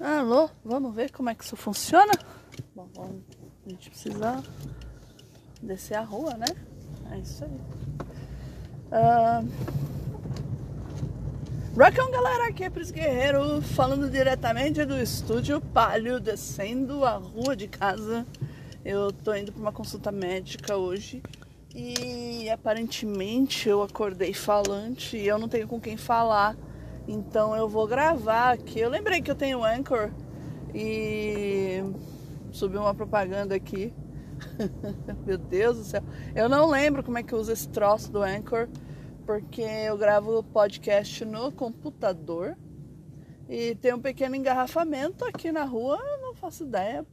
Alô, vamos ver como é que isso funciona? Bom, vamos, a gente precisa descer a rua, né? É isso aí. Uh... Rockão, galera, aqui é Pris Guerreiro, falando diretamente do estúdio Palio, descendo a rua de casa. Eu tô indo para uma consulta médica hoje e aparentemente eu acordei falante e eu não tenho com quem falar. Então eu vou gravar aqui. Eu lembrei que eu tenho Anchor e subiu uma propaganda aqui. Meu Deus do céu. Eu não lembro como é que usa esse troço do Anchor, porque eu gravo podcast no computador e tem um pequeno engarrafamento aqui na rua. Eu não faço ideia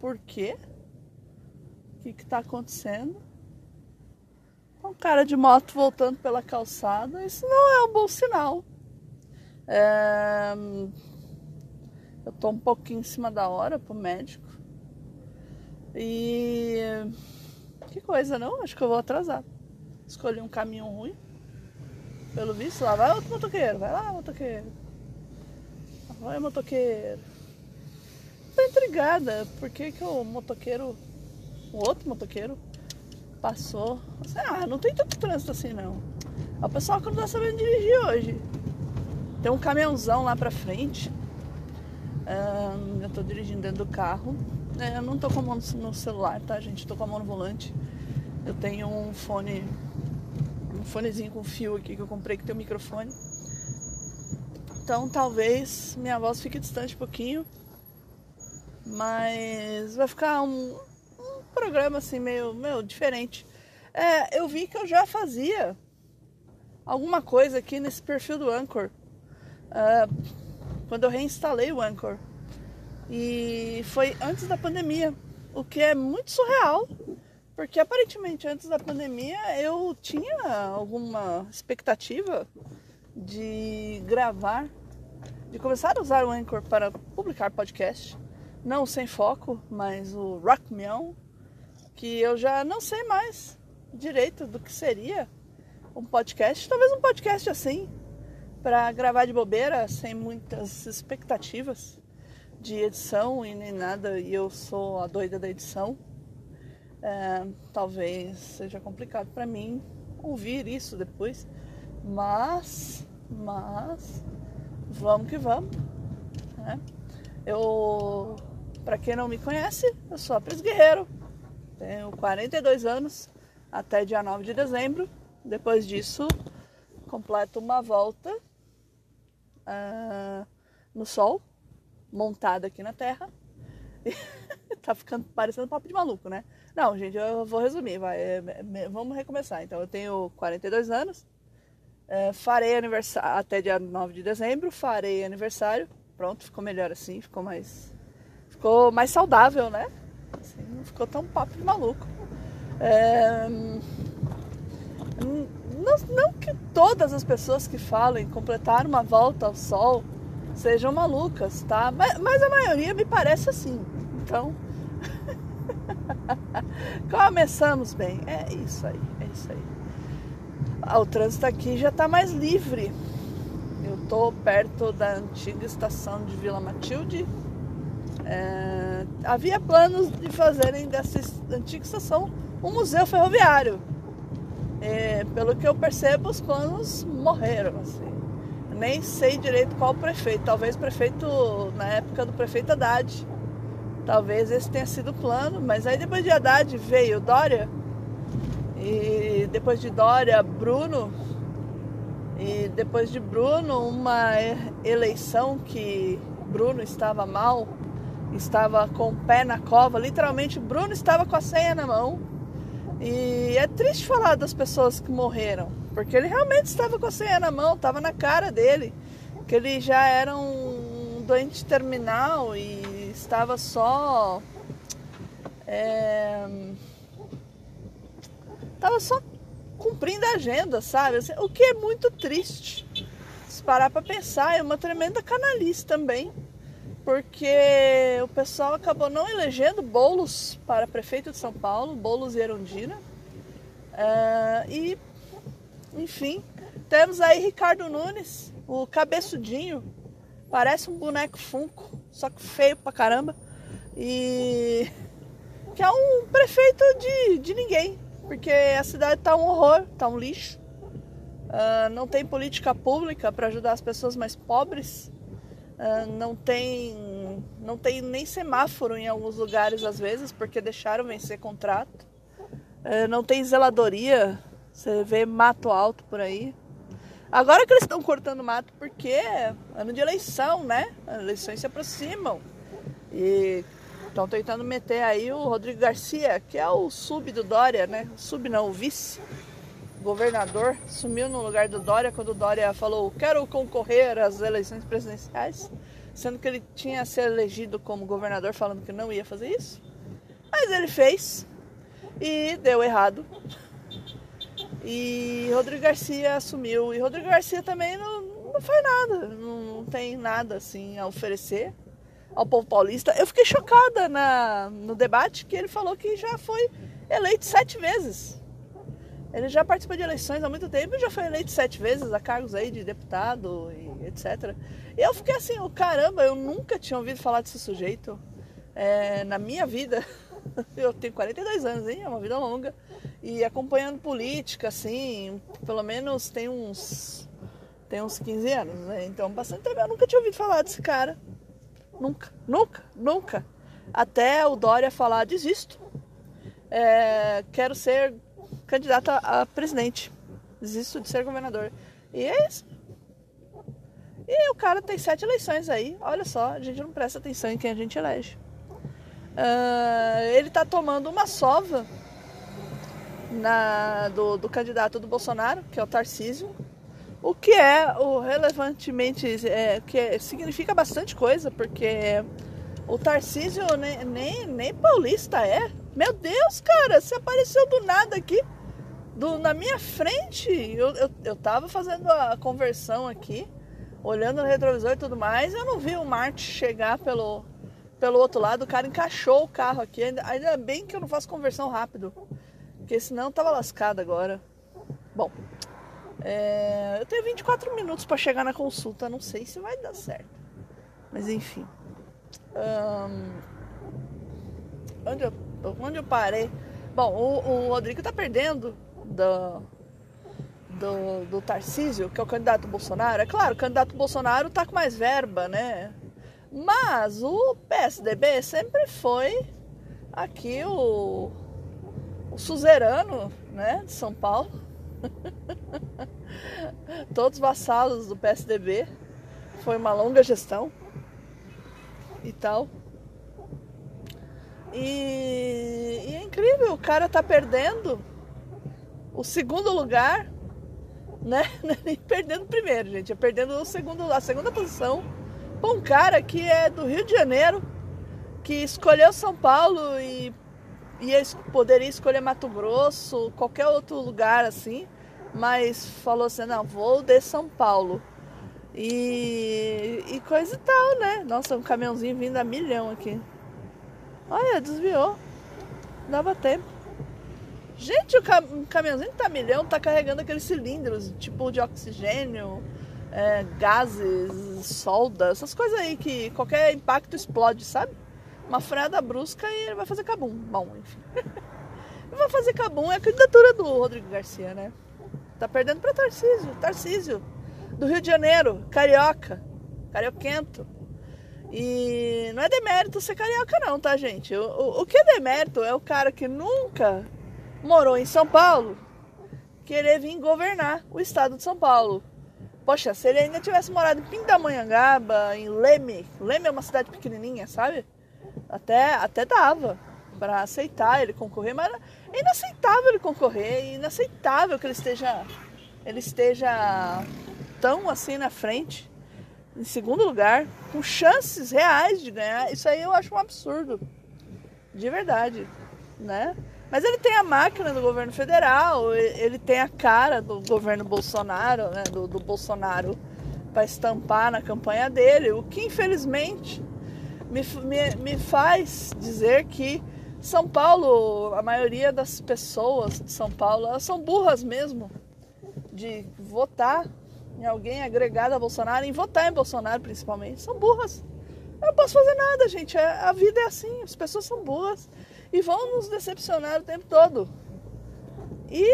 por quê. O que está acontecendo? Um cara de moto voltando pela calçada. Isso não é um bom sinal. É... Eu tô um pouquinho em cima da hora pro médico. E que coisa, não? Acho que eu vou atrasar. Escolhi um caminho ruim. Pelo visto, lá vai outro motoqueiro. Vai lá, motoqueiro. Vai, motoqueiro. Tô intrigada. Por que, que o motoqueiro, o outro motoqueiro, passou? Ah, não tem tanto trânsito assim não. O pessoal que não tá sabendo dirigir hoje. Tem um caminhãozão lá pra frente. Um, eu tô dirigindo dentro do carro. É, eu não tô com a mão no celular, tá, gente? Tô com a mão no volante. Eu tenho um fone, um fonezinho com fio aqui que eu comprei que tem um microfone. Então talvez minha voz fique distante um pouquinho. Mas vai ficar um, um programa assim meio, meio diferente. É, eu vi que eu já fazia alguma coisa aqui nesse perfil do Anchor uh, quando eu reinstalei o Anchor. E foi antes da pandemia, o que é muito surreal, porque aparentemente antes da pandemia eu tinha alguma expectativa de gravar, de começar a usar o Anchor para publicar podcast, não sem foco, mas o Rock Meow, que eu já não sei mais direito do que seria um podcast, talvez um podcast assim, para gravar de bobeira, sem muitas expectativas de edição e nem nada, e eu sou a doida da edição. É, talvez seja complicado para mim ouvir isso depois, mas, mas, vamos que vamos. Né? Eu, para quem não me conhece, eu sou a Pris Guerreiro, tenho 42 anos, até dia 9 de dezembro. Depois disso, completo uma volta uh, no sol, montada aqui na terra. tá ficando parecendo papo de maluco, né? Não, gente, eu vou resumir, vai. É, é, vamos recomeçar. Então, eu tenho 42 anos, é, farei aniversário até dia 9 de dezembro, farei aniversário. Pronto, ficou melhor assim, ficou mais. Ficou mais saudável, né? Assim, não ficou tão papo de maluco. É, não, não que todas as pessoas que falem completar uma volta ao sol sejam malucas, tá? Mas, mas a maioria me parece assim. Então, começamos bem. É isso aí, é isso aí. Ah, o trânsito aqui já está mais livre. Eu tô perto da antiga estação de Vila Matilde. É, havia planos de fazerem dessa antiga estação um museu ferroviário. É, pelo que eu percebo, os planos morreram. Assim. Nem sei direito qual prefeito. Talvez prefeito, na época do prefeito Haddad. Talvez esse tenha sido o plano. Mas aí depois de Haddad veio Dória. E depois de Dória, Bruno. E depois de Bruno, uma eleição que Bruno estava mal, estava com o pé na cova. Literalmente, Bruno estava com a senha na mão e é triste falar das pessoas que morreram, porque ele realmente estava com a senha na mão, estava na cara dele, que ele já era um doente terminal e estava só. É, estava só cumprindo a agenda, sabe? Assim, o que é muito triste. Se parar para pensar, é uma tremenda canalice também porque o pessoal acabou não elegendo Bolos para prefeito de São Paulo, Bolos e Erundina. Uh, e, enfim, temos aí Ricardo Nunes, o cabeçudinho, parece um boneco funko, só que feio pra caramba. E que é um prefeito de, de ninguém, porque a cidade tá um horror, tá um lixo. Uh, não tem política pública para ajudar as pessoas mais pobres. Uh, não tem não tem nem semáforo em alguns lugares às vezes porque deixaram vencer contrato. Uh, não tem zeladoria. Você vê mato alto por aí. Agora que eles estão cortando mato porque é ano de eleição né? As eleições se aproximam. E estão tentando meter aí o Rodrigo Garcia que é o sub do Dória né? Sub não o vice governador sumiu no lugar do Dória quando o Dória falou quero concorrer às eleições presidenciais, sendo que ele tinha se elegido como governador falando que não ia fazer isso. Mas ele fez e deu errado. E Rodrigo Garcia assumiu. E Rodrigo Garcia também não, não faz nada, não, tem nada assim a oferecer ao povo paulista. Eu fiquei chocada na, no debate que ele falou que já foi eleito sete vezes. Ele já participa de eleições há muito tempo e já foi eleito sete vezes a cargos aí de deputado e etc. E eu fiquei assim, oh, caramba, eu nunca tinha ouvido falar desse sujeito é, na minha vida. Eu tenho 42 anos, hein? É uma vida longa. E acompanhando política, assim, pelo menos tem uns. Tem uns 15 anos, né? Então, bastante tempo. Eu nunca tinha ouvido falar desse cara. Nunca, nunca, nunca. Até o Dória falar, desisto. É, quero ser candidata a presidente. Desisto de ser governador. E é isso. E o cara tem sete eleições aí. Olha só, a gente não presta atenção em quem a gente elege. Uh, ele tá tomando uma sova na, do, do, candidato do Bolsonaro, que é o Tarcísio. O que é o relevantemente, é, que é, significa bastante coisa, porque o Tarcísio nem, nem, nem paulista é. Meu Deus, cara, você apareceu do nada aqui do, na minha frente. Eu, eu, eu tava fazendo a conversão aqui, olhando no retrovisor e tudo mais. Eu não vi o Marte chegar pelo, pelo outro lado. O cara encaixou o carro aqui. Ainda, ainda bem que eu não faço conversão rápido, porque senão tava lascado agora. Bom, é, eu tenho 24 minutos para chegar na consulta. Não sei se vai dar certo, mas enfim. onde, eu, onde eu parei? Bom, o, o Rodrigo tá perdendo do, do, do Tarcísio, que é o candidato Bolsonaro, é claro, o candidato Bolsonaro tá com mais verba, né? Mas o PSDB sempre foi aqui o, o suzerano né, de São Paulo. Todos vassalos do PSDB. Foi uma longa gestão e tal. E, e é incrível, o cara tá perdendo o segundo lugar, né? Nem perdendo o primeiro, gente. É perdendo o segundo, a segunda posição para um cara que é do Rio de Janeiro, que escolheu São Paulo e ia, poderia escolher Mato Grosso, qualquer outro lugar assim, mas falou assim, não, vou de São Paulo. E, e coisa e tal, né? Nossa, um caminhãozinho vindo a milhão aqui. Olha, desviou. Dava tempo. Gente, o caminhãozinho tá milhão tá carregando aqueles cilindros, tipo de oxigênio, é, gases, solda, essas coisas aí que qualquer impacto explode, sabe? Uma freada brusca e ele vai fazer cabum. Bom, enfim. ele vai fazer cabum é a candidatura do Rodrigo Garcia, né? Tá perdendo pra Tarcísio. Tarcísio, do Rio de Janeiro, carioca, carioquento. E não é demérito ser carioca, não, tá, gente? O, o, o que é demérito é o cara que nunca morou em São Paulo, querer vir governar o estado de São Paulo. Poxa, se ele ainda tivesse morado em Pindamonhangaba, em Leme, Leme é uma cidade pequenininha, sabe? Até, até dava para aceitar ele concorrer, mas é inaceitável ele concorrer, é inaceitável que ele esteja, ele esteja tão assim na frente, em segundo lugar, com chances reais de ganhar. Isso aí eu acho um absurdo, de verdade, né? Mas ele tem a máquina do governo federal, ele tem a cara do governo Bolsonaro, né, do, do Bolsonaro, para estampar na campanha dele, o que infelizmente me, me, me faz dizer que São Paulo, a maioria das pessoas de São Paulo, elas são burras mesmo de votar em alguém agregado a Bolsonaro, em votar em Bolsonaro principalmente, são burras. Eu não posso fazer nada, gente. É, a vida é assim, as pessoas são boas e vão nos decepcionar o tempo todo. E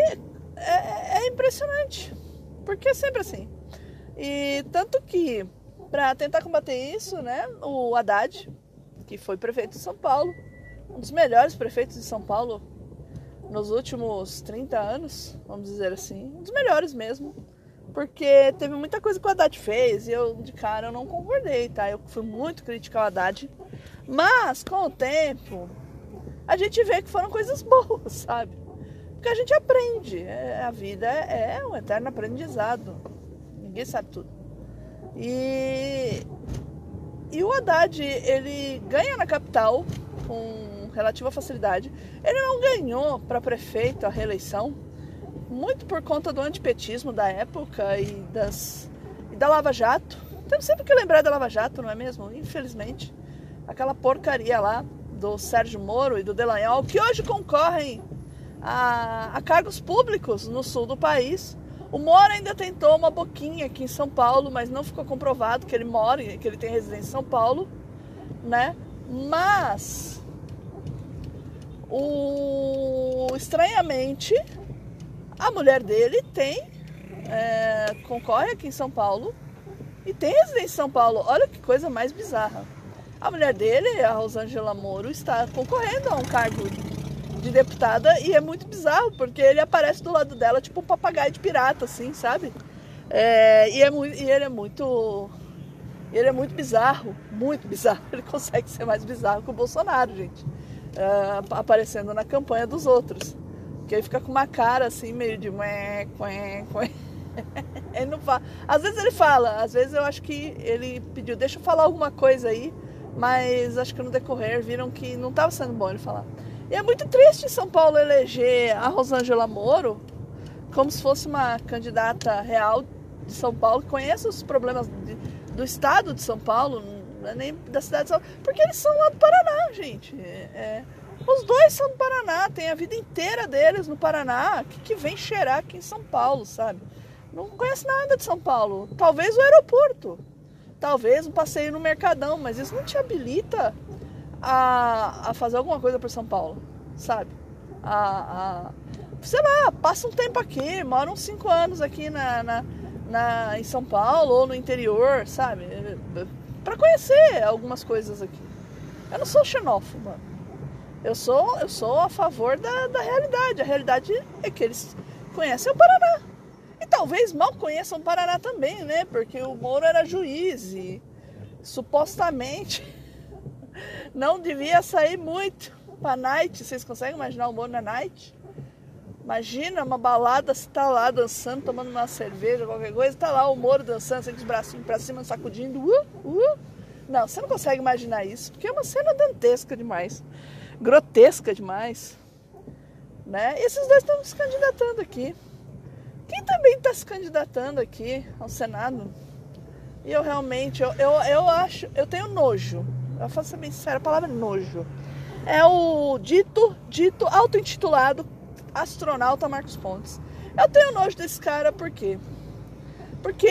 é, é impressionante, porque é sempre assim. E tanto que, para tentar combater isso, né, o Haddad, que foi prefeito de São Paulo, um dos melhores prefeitos de São Paulo nos últimos 30 anos, vamos dizer assim, um dos melhores mesmo. Porque teve muita coisa que o Haddad fez e eu, de cara, eu não concordei, tá? Eu fui muito crítica ao Haddad. Mas, com o tempo, a gente vê que foram coisas boas, sabe? Porque a gente aprende. É, a vida é, é um eterno aprendizado. Ninguém sabe tudo. E, e o Haddad, ele ganha na capital com relativa facilidade. Ele não ganhou para prefeito a reeleição muito por conta do antipetismo da época e, das, e da Lava Jato. Temos sempre que lembrar da Lava Jato, não é mesmo? Infelizmente. Aquela porcaria lá do Sérgio Moro e do Delanhol, que hoje concorrem a, a cargos públicos no sul do país. O Moro ainda tentou uma boquinha aqui em São Paulo, mas não ficou comprovado que ele mora, que ele tem residência em São Paulo, né? Mas o estranhamente a mulher dele tem, é, concorre aqui em São Paulo e tem residência em São Paulo. Olha que coisa mais bizarra. A mulher dele, a Rosângela Moro, está concorrendo a um cargo de deputada e é muito bizarro, porque ele aparece do lado dela tipo um papagaio de pirata, assim, sabe? É, e, é, e ele é muito. Ele é muito bizarro, muito bizarro. Ele consegue ser mais bizarro que o Bolsonaro, gente. É, aparecendo na campanha dos outros. Que ele fica com uma cara assim, meio de ele não fala. Às vezes ele fala, às vezes eu acho que ele pediu, deixa eu falar alguma coisa aí, mas acho que no decorrer viram que não estava sendo bom ele falar. E é muito triste São Paulo eleger a Rosângela Moro como se fosse uma candidata real de São Paulo, que conhece os problemas de, do estado de São Paulo, é nem da cidade de São Paulo, porque eles são lá do Paraná, gente. É, é os dois são do Paraná, tem a vida inteira deles no Paraná. que, que vem cheirar aqui em São Paulo, sabe? Não conhece nada de São Paulo. Talvez o aeroporto, talvez um passeio no Mercadão, mas isso não te habilita a, a fazer alguma coisa por São Paulo, sabe? A, a, sei lá, passa um tempo aqui, mora uns cinco anos aqui na, na, na, em São Paulo ou no interior, sabe? Para conhecer algumas coisas aqui. Eu não sou xenófobo, mano. Eu sou, eu sou a favor da, da realidade. A realidade é que eles conhecem o Paraná. Talvez mal conheçam o Paraná também, né? Porque o Moro era juiz e supostamente não devia sair muito pra night. Vocês conseguem imaginar o Moro na night? Imagina uma balada, você tá lá dançando, tomando uma cerveja, qualquer coisa, tá lá o Moro dançando, assim, com os bracinhos pra cima, sacudindo. Uh, uh. Não, você não consegue imaginar isso, porque é uma cena dantesca demais grotesca demais. Né? E esses dois estão se candidatando aqui. Quem também está se candidatando aqui ao Senado? E eu realmente, eu, eu, eu acho, eu tenho nojo. Eu faço ser bem sincero, a palavra nojo. É o dito, dito, auto-intitulado astronauta Marcos Pontes. Eu tenho nojo desse cara por quê? Porque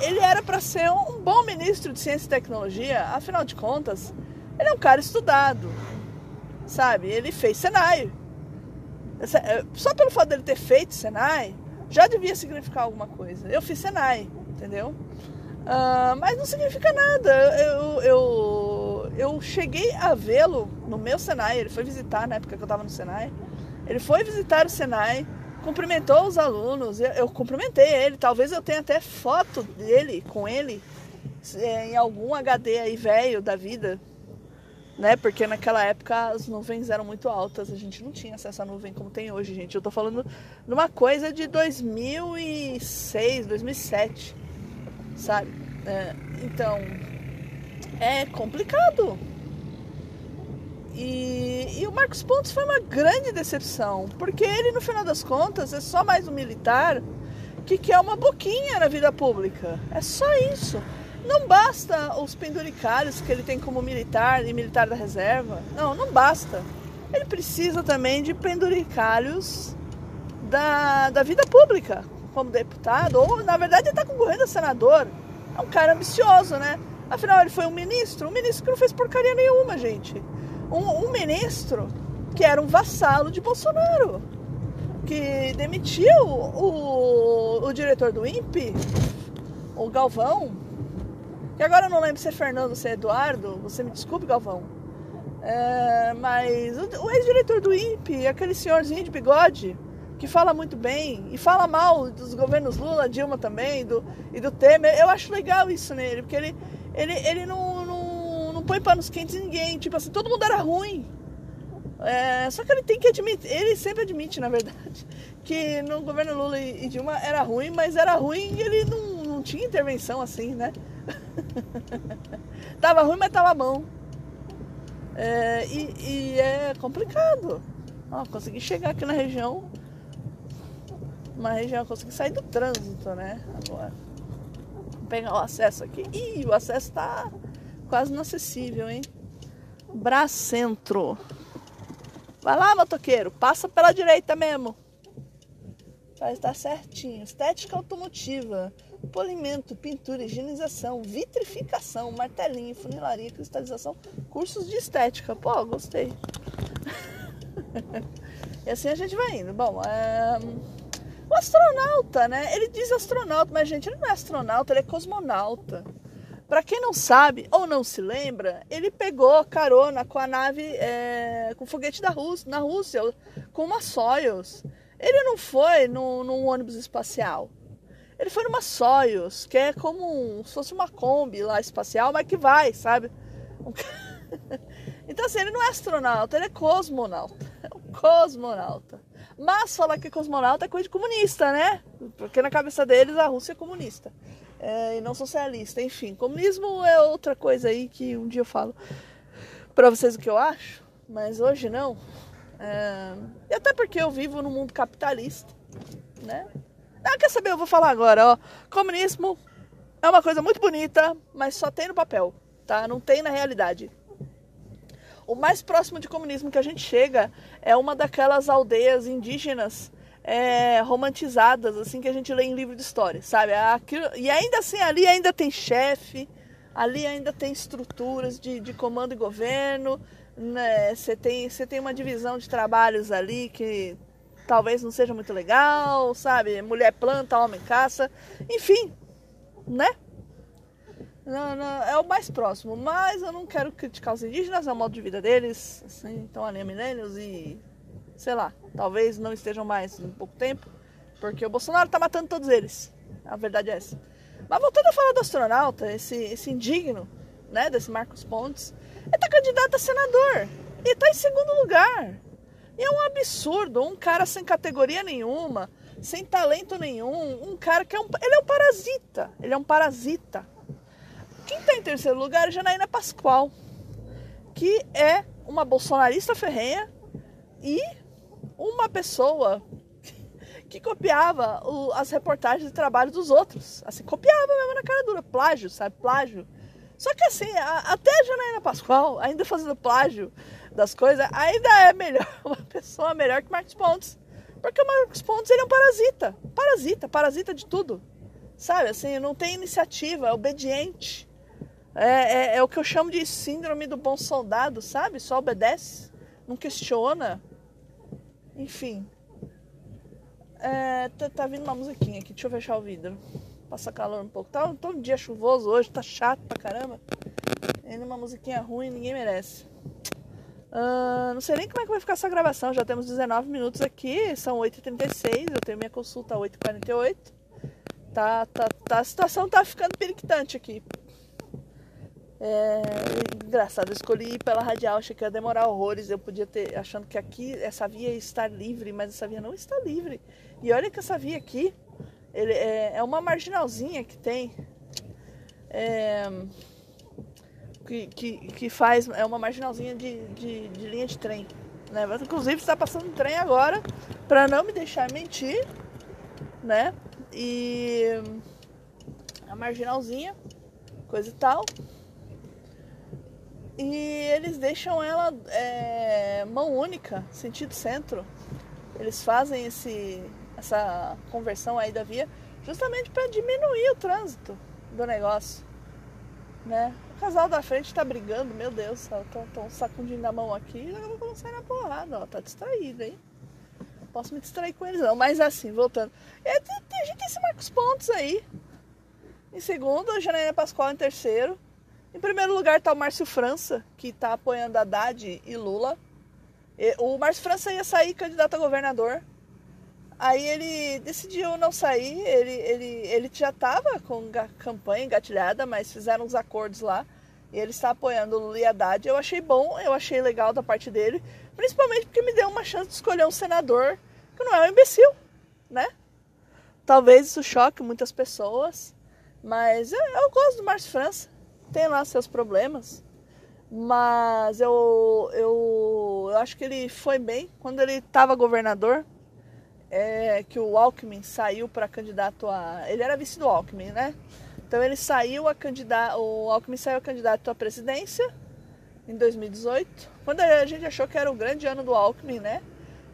ele era para ser um bom ministro de Ciência e Tecnologia, afinal de contas, ele é um cara estudado, sabe? Ele fez Senai. É, só pelo fato dele ter feito Senai, já devia significar alguma coisa. Eu fiz Senai, entendeu? Uh, mas não significa nada. Eu, eu, eu cheguei a vê-lo no meu Senai. Ele foi visitar na época que eu estava no Senai. Ele foi visitar o Senai, cumprimentou os alunos. Eu, eu cumprimentei ele. Talvez eu tenha até foto dele com ele é, em algum HD aí velho da vida né? Porque naquela época as nuvens eram muito altas, a gente não tinha acesso à nuvem como tem hoje, gente. Eu tô falando de uma coisa de 2006, 2007, sabe? É, então, é complicado. E, e o Marcos Pontes foi uma grande decepção, porque ele, no final das contas, é só mais um militar que quer uma boquinha na vida pública. É só isso. Não basta os penduricários que ele tem como militar e militar da reserva. Não, não basta. Ele precisa também de penduricários da, da vida pública, como deputado, ou na verdade ele está concorrendo a senador. É um cara ambicioso, né? Afinal, ele foi um ministro, um ministro que não fez porcaria nenhuma, gente. Um, um ministro que era um vassalo de Bolsonaro, que demitiu o, o diretor do INPE, o Galvão, que agora eu não lembro se é Fernando se é Eduardo, você me desculpe, Galvão. É, mas o, o ex-diretor do INPE, aquele senhorzinho de bigode, que fala muito bem e fala mal dos governos Lula, Dilma também, do, e do Temer, eu acho legal isso nele, porque ele, ele, ele não, não, não põe panos quentes em ninguém. Tipo assim, todo mundo era ruim. É, só que ele tem que admitir, ele sempre admite, na verdade, que no governo Lula e Dilma era ruim, mas era ruim e ele não, não tinha intervenção assim, né? tava ruim, mas tava bom. É, e, e, é complicado. Ó, consegui chegar aqui na região, uma região, consegui sair do trânsito, né? Agora pegar o acesso aqui. Ih, o acesso tá quase inacessível, hein? Bracentro. Vai lá, motoqueiro. Passa pela direita mesmo. Vai estar certinho. Estética automotiva. Polimento, pintura, higienização, vitrificação, martelinho, funilaria, cristalização, cursos de estética. Pô, gostei. e assim a gente vai indo. Bom, é... O astronauta, né? Ele diz astronauta, mas gente, ele não é astronauta, ele é cosmonauta. Para quem não sabe ou não se lembra, ele pegou carona com a nave, é, com o foguete da Rússia, na Rússia, com uma Soyuz. Ele não foi no, num ônibus espacial. Ele foi numa Soyuz, que é como um, se fosse uma Kombi lá espacial, mas que vai, sabe? então assim, ele não é astronauta, ele é cosmonauta. É um cosmonauta. Mas falar que cosmonauta é coisa de comunista, né? Porque na cabeça deles a Rússia é comunista. É, e não socialista. Enfim, comunismo é outra coisa aí que um dia eu falo para vocês o que eu acho, mas hoje não. É, até porque eu vivo num mundo capitalista, né? Ah, quer saber? Eu vou falar agora, ó. Comunismo é uma coisa muito bonita, mas só tem no papel, tá? Não tem na realidade. O mais próximo de comunismo que a gente chega é uma daquelas aldeias indígenas é, romantizadas, assim, que a gente lê em livro de história, sabe? Aquilo, e ainda assim, ali ainda tem chefe, ali ainda tem estruturas de, de comando e governo, né? Você tem, você tem uma divisão de trabalhos ali que talvez não seja muito legal, sabe? Mulher planta, homem caça, enfim, né? Não, não, é o mais próximo, mas eu não quero criticar os indígenas, é o modo de vida deles, assim, estão ali há e, sei lá, talvez não estejam mais em pouco tempo, porque o Bolsonaro está matando todos eles, a verdade é essa. Mas voltando a falar do astronauta, esse, esse indigno, né, desse Marcos Pontes, ele está candidato a senador, e está em segundo lugar. E é um absurdo, um cara sem categoria nenhuma, sem talento nenhum, um cara que é um, ele é um parasita, ele é um parasita quem está em terceiro lugar é Janaína Pascoal, que é uma bolsonarista ferrenha e uma pessoa que copiava o, as reportagens de trabalho dos outros. Assim, copiava mesmo na cara dura. Plágio, sabe? Plágio. Só que assim, a, até a Janaína Pascoal, ainda fazendo plágio das coisas, ainda é melhor, uma pessoa melhor que Marcos Pontes. Porque o Marcos Pontes ele é um parasita. Parasita, parasita de tudo. Sabe, assim, não tem iniciativa, é obediente. É, é, é, o que eu chamo de síndrome do bom soldado, sabe? Só obedece, não questiona. Enfim. É, tá, tá, vindo uma musiquinha aqui, deixa eu fechar o vidro. Passa calor um pouco. Tá, tá um dia chuvoso hoje, tá chato pra caramba. Ainda uma musiquinha ruim, ninguém merece. Uh, não sei nem como é que vai ficar essa gravação. Já temos 19 minutos aqui, são 8h36. Eu tenho minha consulta 8h48. Tá, tá, tá, a situação tá ficando periquitante aqui. É, engraçado, eu escolhi pela radial, achei que ia demorar horrores. Eu podia ter, achando que aqui essa via ia estar livre, mas essa via não está livre. E olha que essa via aqui ele, é, é uma marginalzinha que tem. É, que, que, que, faz. É uma marginalzinha de, de, de linha de trem. Né? Inclusive está passando um trem agora, para não me deixar mentir, né? E a marginalzinha, coisa e tal e eles deixam ela é, mão única, sentido centro. Eles fazem esse, essa conversão aí da via justamente para diminuir o trânsito do negócio. né? O casal da frente tá brigando, meu Deus, estão sacudindo na mão aqui, eu vou sair na porrada, ó, tá distraído, hein? Posso me distrair com eles não, mas assim, voltando. É, a gente tem esse Marcos Pontes aí. Em segundo, Janaína Pascoal em terceiro. Em primeiro lugar está o Márcio França, que está apoiando Haddad e Lula. O Márcio França ia sair candidato a governador. Aí ele decidiu não sair, ele, ele, ele já estava com campanha engatilhada, mas fizeram uns acordos lá. E ele está apoiando o Lula e Haddad. Eu achei bom, eu achei legal da parte dele. Principalmente porque me deu uma chance de escolher um senador que não é um imbecil, né? Talvez isso choque muitas pessoas, mas eu, eu gosto do Márcio França. Tem lá seus problemas. Mas eu, eu, eu acho que ele foi bem quando ele estava governador. É, que o Alckmin saiu para candidato a. Ele era vice do Alckmin, né? Então ele saiu a candidato. O Alckmin saiu a candidato à presidência em 2018. Quando a gente achou que era o grande ano do Alckmin, né?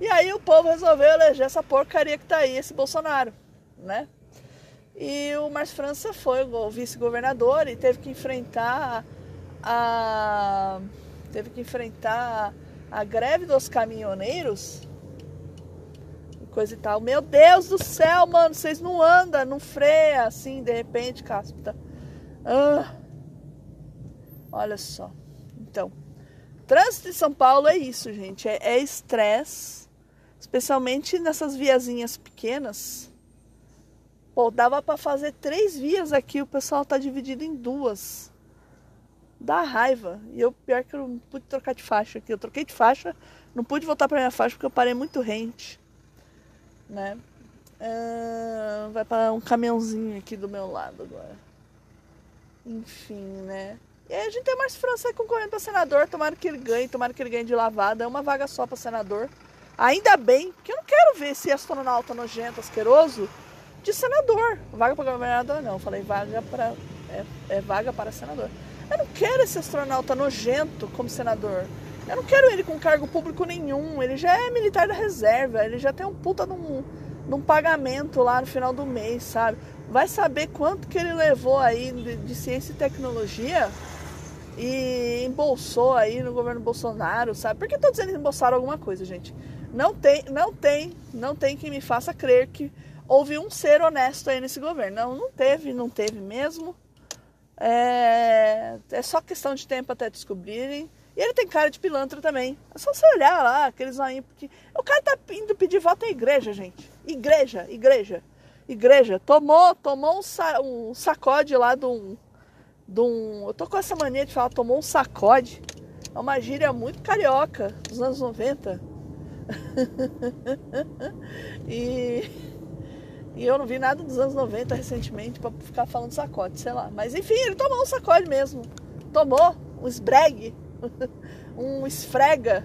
E aí o povo resolveu eleger essa porcaria que tá aí, esse Bolsonaro, né? E o Márcio França foi o vice-governador e teve que enfrentar a teve que enfrentar a greve dos caminhoneiros coisa e tal. Meu Deus do céu, mano, vocês não andam, não freia assim, de repente, cáspita. Ah, olha só. Então, trânsito em São Paulo é isso, gente. É estresse, especialmente nessas viazinhas pequenas. Pô, dava para fazer três vias aqui, o pessoal tá dividido em duas. Dá raiva. E eu, pior que eu não pude trocar de faixa aqui. Eu troquei de faixa, não pude voltar pra minha faixa porque eu parei muito rente, né? Uh, vai para um caminhãozinho aqui do meu lado agora. Enfim, né? E aí a gente tem mais França concorrendo para senador. Tomara que ele ganhe, tomara que ele ganhe de lavada. É uma vaga só para senador. Ainda bem, porque eu não quero ver esse astronauta nojento, asqueroso, de senador. Vaga para governador, não. falei vaga para. É, é, vaga para senador. Eu não quero esse astronauta nojento como senador. Eu não quero ele com cargo público nenhum. Ele já é militar da reserva. Ele já tem um puta de um, pagamento lá no final do mês, sabe? Vai saber quanto que ele levou aí de, de ciência e tecnologia e embolsou aí no governo Bolsonaro, sabe? Por que todos eles embolsaram alguma coisa, gente? Não tem, não tem, não tem que me faça crer que houve um ser honesto aí nesse governo. Não, não teve, não teve mesmo. É, é só questão de tempo até descobrirem. E ele tem cara de pilantra também. É só você olhar lá, aqueles aí. Porque... O cara tá indo pedir voto à igreja, gente. Igreja, igreja, igreja. Tomou, tomou um, sa um sacode lá de um de um. Eu tô com essa mania de falar, tomou um sacode. É uma gíria muito carioca dos anos 90. e, e eu não vi nada dos anos 90 recentemente para ficar falando sacode, sei lá. Mas enfim, ele tomou um sacode mesmo. Tomou um esbregue, um esfrega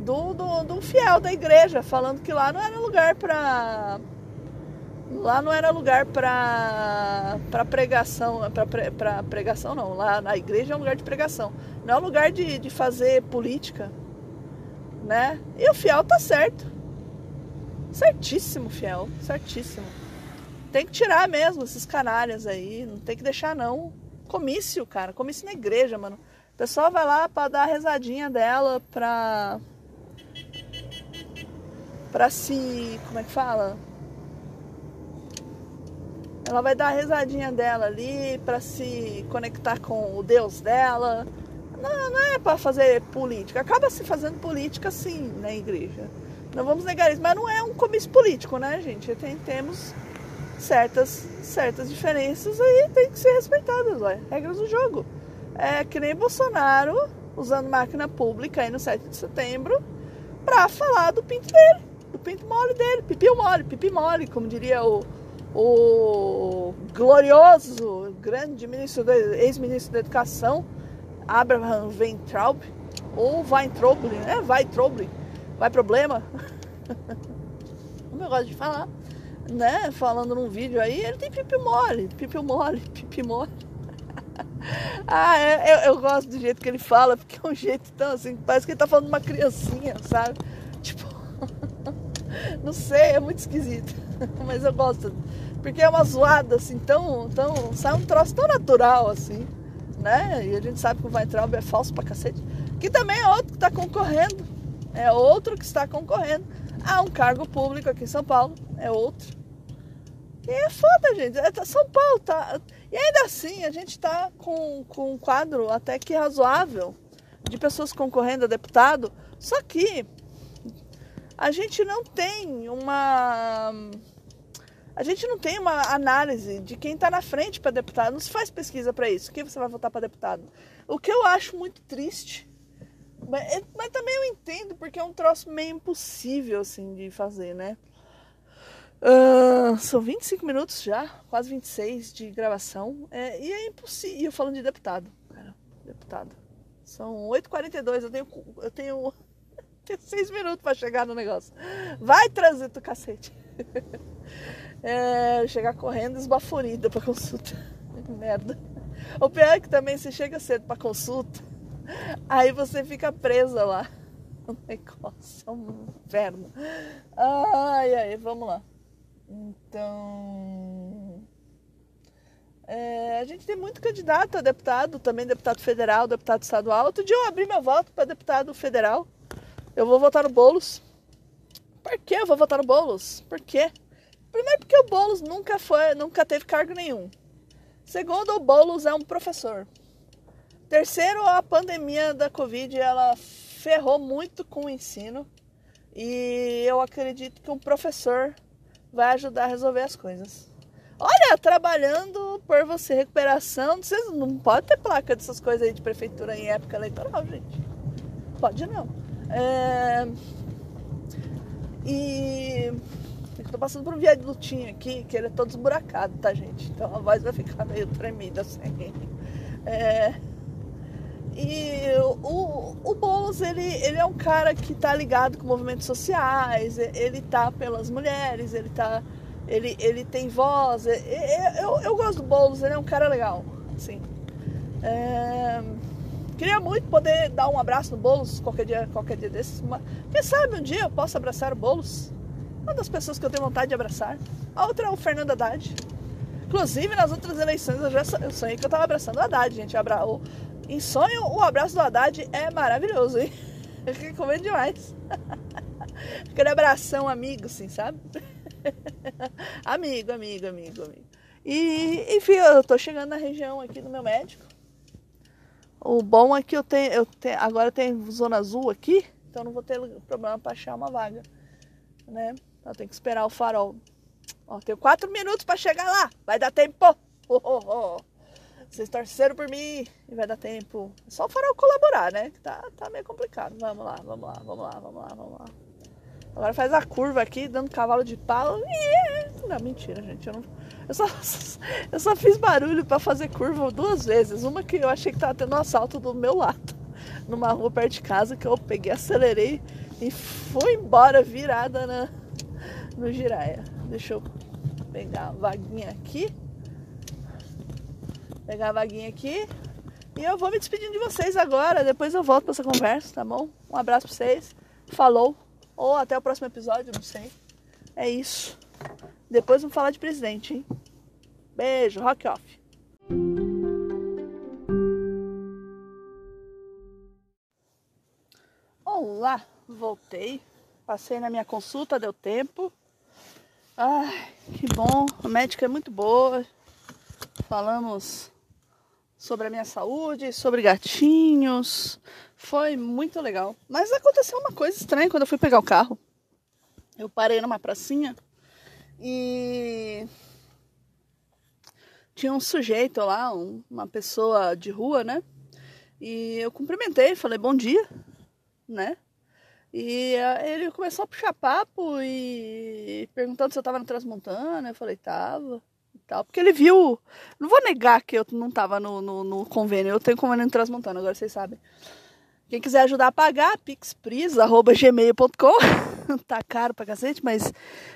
do, do, do fiel da igreja, falando que lá não era lugar para lá não era lugar para para pregação, para pregação não, lá na igreja é um lugar de pregação, não é um lugar de, de fazer política, né? E o fiel tá certo, certíssimo fiel, certíssimo. Tem que tirar mesmo esses canalhas aí, não tem que deixar não. Comício, cara, comício na igreja, mano. Pessoal vai lá para dar a rezadinha dela pra para se, como é que fala? Ela vai dar a rezadinha dela ali para se conectar com o Deus dela. Não, não é para fazer política. Acaba se fazendo política sim na igreja. Não vamos negar isso, mas não é um comício político, né, gente? Tem, temos certas, certas diferenças aí, tem que ser respeitadas, ué. Regras do jogo. É que nem Bolsonaro usando máquina pública aí no 7 de setembro para falar do pinto dele, do pinto mole dele, pipi mole, pipi mole, como diria o o glorioso, grande ministro, ex-ministro da Educação, Abraham Weintraub, ou Weintraub, né? Weintraub, vai problema. Como eu gosto de falar, né? Falando num vídeo aí, ele tem pipi mole, pipi mole, pipi mole. ah, é, eu, eu, gosto do jeito que ele fala, porque é um jeito tão assim, parece que ele tá falando uma criancinha, sabe? Tipo, não sei, é muito esquisito. Mas eu gosto porque é uma zoada assim, tão, tão. Sai um troço tão natural assim, né? E a gente sabe que o Weintraub é falso pra cacete. Que também é outro que está concorrendo. É outro que está concorrendo a um cargo público aqui em São Paulo. É outro. E é foda, gente. É, tá, São Paulo tá. E ainda assim, a gente tá com, com um quadro até que razoável de pessoas concorrendo a deputado. Só que a gente não tem uma. A gente não tem uma análise de quem está na frente para deputado. Não se faz pesquisa para isso. Quem você vai votar para deputado? O que eu acho muito triste. Mas, é, mas, também eu entendo, porque é um troço meio impossível, assim, de fazer, né? Uh, são 25 minutos já, quase 26 de gravação. É, e é impossível. falando de deputado, cara. Deputado. São 8h42, eu tenho. Eu tenho. tenho 6 minutos para chegar no negócio. Vai, trânsito, cacete. é, chegar correndo esbaforida pra consulta. Merda. O pior é que também você chega cedo pra consulta, aí você fica presa lá. O negócio é um inferno. Ai, ai, vamos lá. Então. É, a gente tem muito candidato a deputado, também deputado federal, deputado estadual. Outro dia eu abri meu voto para deputado federal. Eu vou votar no Boulos. Por que eu vou votar no Boulos? Por quê? Primeiro porque o Boulos nunca foi, nunca teve cargo nenhum. Segundo, o Boulos é um professor. Terceiro, a pandemia da Covid, ela ferrou muito com o ensino. E eu acredito que um professor vai ajudar a resolver as coisas. Olha, trabalhando por você, recuperação, vocês não pode ter placa dessas coisas aí de prefeitura em época eleitoral, gente. Pode não. É... E eu tô passando por um viadutinho aqui, que ele é todo esburacado, tá, gente? Então a voz vai ficar meio tremida assim. É... E o, o Boulos, ele, ele é um cara que tá ligado com movimentos sociais, ele tá pelas mulheres, ele tá. Ele, ele tem voz. Eu, eu, gosto do Boulos, ele é um cara legal. Assim. É... Queria muito poder dar um abraço no Boulos qualquer dia, qualquer dia desses. Quem sabe um dia eu posso abraçar o Boulos? Uma das pessoas que eu tenho vontade de abraçar. A outra é o Fernando Haddad. Inclusive, nas outras eleições eu já eu sonhei que eu tava abraçando o Haddad, gente. Abra... Em sonho, o abraço do Haddad é maravilhoso, hein? Eu medo demais. Aquele abração amigo, assim, sabe? amigo, amigo, amigo, amigo. E, enfim, eu tô chegando na região aqui do meu médico. O bom é que eu tenho, eu tenho agora tem zona azul aqui, então não vou ter problema para achar uma vaga, né? Eu tenho que esperar o farol. Ó, tenho quatro minutos para chegar lá. Vai dar tempo. Vocês torceram por mim e vai dar tempo. Só o farol colaborar, né? Tá, tá meio complicado. Vamos lá, vamos lá, vamos lá, vamos lá, vamos lá. Agora faz a curva aqui, dando cavalo de pau. Não, mentira, gente. Eu, não, eu, só, eu só fiz barulho para fazer curva duas vezes. Uma que eu achei que tava tendo um assalto do meu lado, numa rua perto de casa, que eu peguei, acelerei e fui embora virada na, no giraia. Deixa eu pegar a vaguinha aqui. Pegar a vaguinha aqui. E eu vou me despedindo de vocês agora. Depois eu volto para essa conversa, tá bom? Um abraço para vocês. Falou. Ou até o próximo episódio, não sei. É isso. Depois vamos falar de presidente, hein? Beijo, rock off. Olá, voltei. Passei na minha consulta, deu tempo. Ai, que bom. A médica é muito boa. Falamos sobre a minha saúde, sobre gatinhos. Foi muito legal. Mas aconteceu uma coisa estranha quando eu fui pegar o carro. Eu parei numa pracinha e tinha um sujeito lá, um, uma pessoa de rua, né? E eu cumprimentei, falei bom dia, né? E uh, ele começou a puxar papo e perguntando se eu tava na Transmontana. Eu falei, tava. Tal. Porque ele viu. Não vou negar que eu não tava no, no, no convênio. Eu tenho convênio no Transmontana, agora vocês sabem. Quem quiser ajudar a pagar, pixpris.gmail.com. tá caro pra cacete, mas.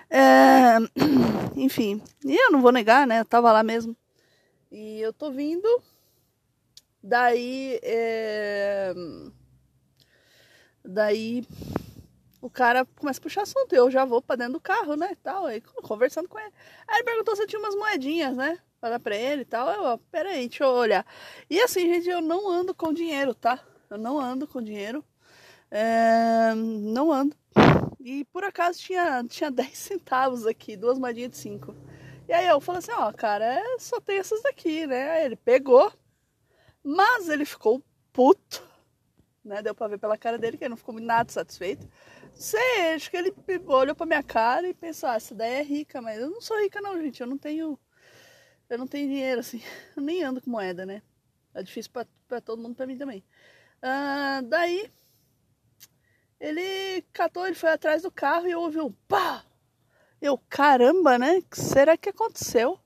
É, enfim. E eu não vou negar, né? Eu tava lá mesmo. E eu tô vindo. Daí. É, daí. O cara começa a puxar assunto. Eu já vou pra dentro do carro, né? Tal, aí, conversando com ele. Aí ele perguntou se eu tinha umas moedinhas, né? Pra dar pra ele e tal. Eu, ó, peraí, deixa eu olhar. E assim, gente, eu não ando com dinheiro, tá? Eu não ando com dinheiro. É, não ando. E por acaso tinha, tinha 10 centavos aqui, duas moedinhas de 5. E aí eu falei assim, ó, cara, é, só tem essas daqui, né? Aí ele pegou, mas ele ficou puto, né? Deu pra ver pela cara dele que ele não ficou nada satisfeito. Sei, acho que ele olhou pra minha cara e pensou, ah, essa daí é rica, mas eu não sou rica não, gente, eu não tenho, eu não tenho dinheiro, assim, eu nem ando com moeda, né? É difícil pra, pra todo mundo, pra mim também. Ah, daí, ele catou, ele foi atrás do carro e ouviu um pá! Eu, caramba, né? O que será que aconteceu?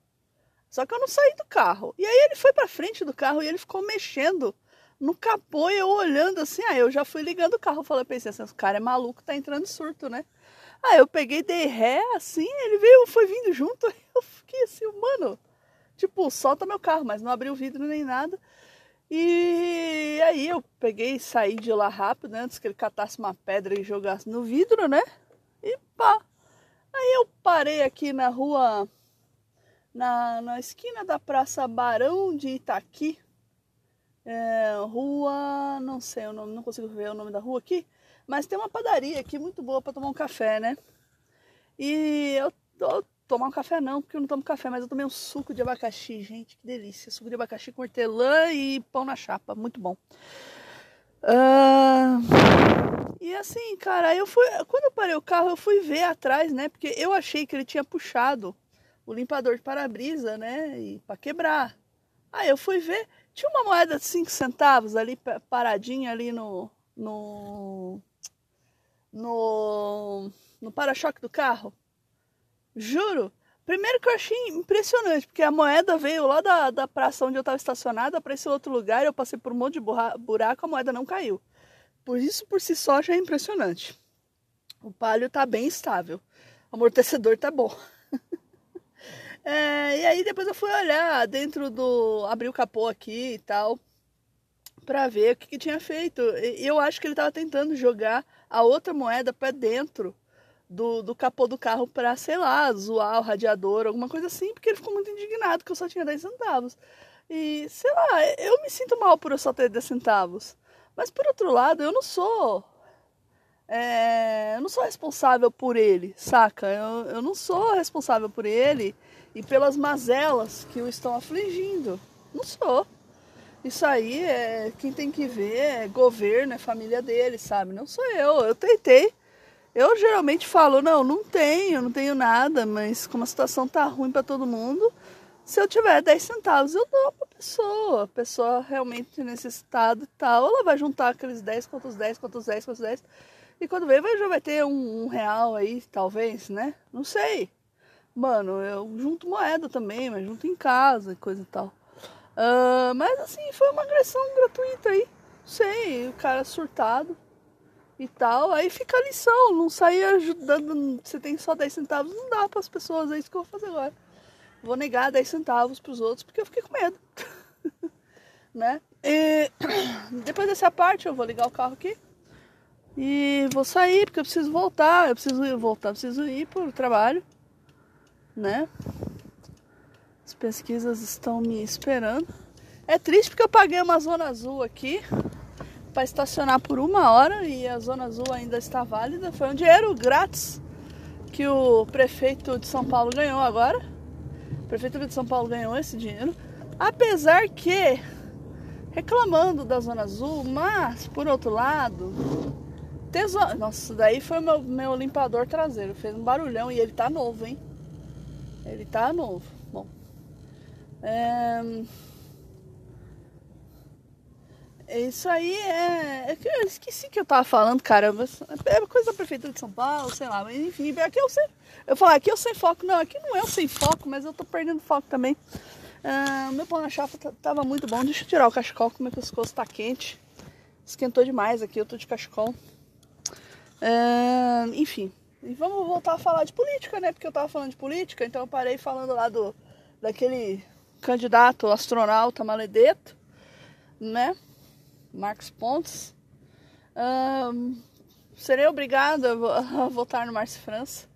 Só que eu não saí do carro. E aí ele foi pra frente do carro e ele ficou mexendo no capô e eu olhando assim. Aí eu já fui ligando o carro. Falei, pensei assim, o cara é maluco, tá entrando surto, né? Aí eu peguei, dei ré, assim, ele veio, foi vindo junto. Eu fiquei assim, mano, tipo, solta meu carro, mas não abriu o vidro nem nada. E aí eu peguei e saí de lá rápido, né, antes que ele catasse uma pedra e jogasse no vidro, né? E pá, Aí eu parei aqui na rua, na, na esquina da Praça Barão de Itaqui. É, rua, não sei o nome, não consigo ver o nome da rua aqui, mas tem uma padaria aqui muito boa para tomar um café, né? E eu tô tomar um café não, porque eu não tomo café, mas eu tomei um suco de abacaxi, gente, que delícia. Suco de abacaxi com hortelã e pão na chapa, muito bom. Uh... E assim, cara, eu fui. Quando eu parei o carro, eu fui ver atrás, né? Porque eu achei que ele tinha puxado o limpador de para-brisa, né? E para quebrar. Aí eu fui ver, tinha uma moeda de 5 centavos ali paradinha ali no. no. no, no para-choque do carro. Juro. Primeiro que eu achei impressionante, porque a moeda veio lá da, da praça onde eu estava estacionada para esse outro lugar, eu passei por um monte de buraco, a moeda não caiu. Por isso, por si só, já é impressionante. O palio tá bem estável. O amortecedor tá bom. É, e aí depois eu fui olhar dentro do... Abri o capô aqui e tal. Pra ver o que, que tinha feito. E eu acho que ele tava tentando jogar a outra moeda para dentro do, do capô do carro para, sei lá, zoar o radiador, alguma coisa assim, porque ele ficou muito indignado que eu só tinha 10 centavos. E, sei lá, eu me sinto mal por eu só ter 10 centavos. Mas por outro lado, eu não sou. É, eu não sou responsável por ele, saca? Eu, eu não sou responsável por ele e pelas mazelas que o estão afligindo. Não sou. Isso aí é quem tem que ver é governo, é família dele, sabe? Não sou eu. Eu tentei. Eu geralmente falo, não, não tenho, não tenho nada, mas como a situação tá ruim para todo mundo, se eu tiver 10 centavos, eu dou pra pessoa. A pessoa realmente necessitada e tal, ela vai juntar aqueles 10, quantos 10, quantos 10, quantos 10. E quando vem, já vai ter um, um, real aí, talvez, né? Não sei. Mano, eu junto moeda também, mas junto em casa e coisa e tal. Uh, mas assim, foi uma agressão gratuita aí. Sei, o cara surtado e tal. Aí fica a lição, não sair ajudando. Você tem só 10 centavos, não dá para as pessoas, é isso que eu vou fazer agora vou negar 10 centavos para os outros porque eu fiquei com medo. né? E depois dessa parte eu vou ligar o carro aqui e vou sair porque eu preciso voltar, eu preciso voltar, preciso ir para o trabalho, né? As pesquisas estão me esperando. É triste porque eu paguei uma zona azul aqui para estacionar por uma hora e a zona azul ainda está válida. Foi um dinheiro grátis que o prefeito de São Paulo ganhou agora. Prefeitura de São Paulo ganhou esse dinheiro, apesar que reclamando da Zona Azul, mas por outro lado, tesouro. Nossa, daí foi meu, meu limpador traseiro, fez um barulhão e ele tá novo, hein? Ele tá novo. Bom. É... Isso aí é. é eu esqueci que eu tava falando, caramba. É coisa da Prefeitura de São Paulo, sei lá. Mas enfim, aqui eu sei. Eu falo, aqui eu sem foco. Não, aqui não é o sem foco, mas eu tô perdendo foco também. Ah, meu pão na chapa tava muito bom. Deixa eu tirar o cachecol, é que o pescoço tá quente. Esquentou demais aqui, eu tô de cachecol. Ah, enfim. E vamos voltar a falar de política, né? Porque eu tava falando de política, então eu parei falando lá do daquele candidato astronauta maledeto, né? Marcos Pontes. Um, serei obrigada a votar no Márcio França.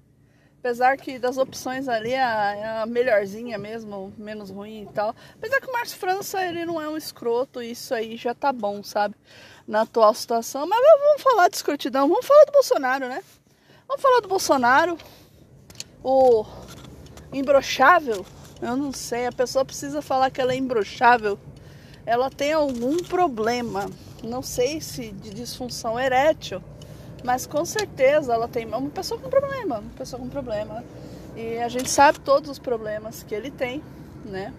Apesar que das opções ali, a, a melhorzinha mesmo, menos ruim e tal. Apesar que o Márcio França, ele não é um escroto, isso aí já tá bom, sabe? Na atual situação. Mas vamos falar de escrotidão, vamos falar do Bolsonaro, né? Vamos falar do Bolsonaro, o imbrochável. Eu não sei, a pessoa precisa falar que ela é imbrochável. Ela tem algum problema, não sei se de disfunção erétil mas com certeza ela tem uma pessoa com problema, uma pessoa com problema. E a gente sabe todos os problemas que ele tem, né?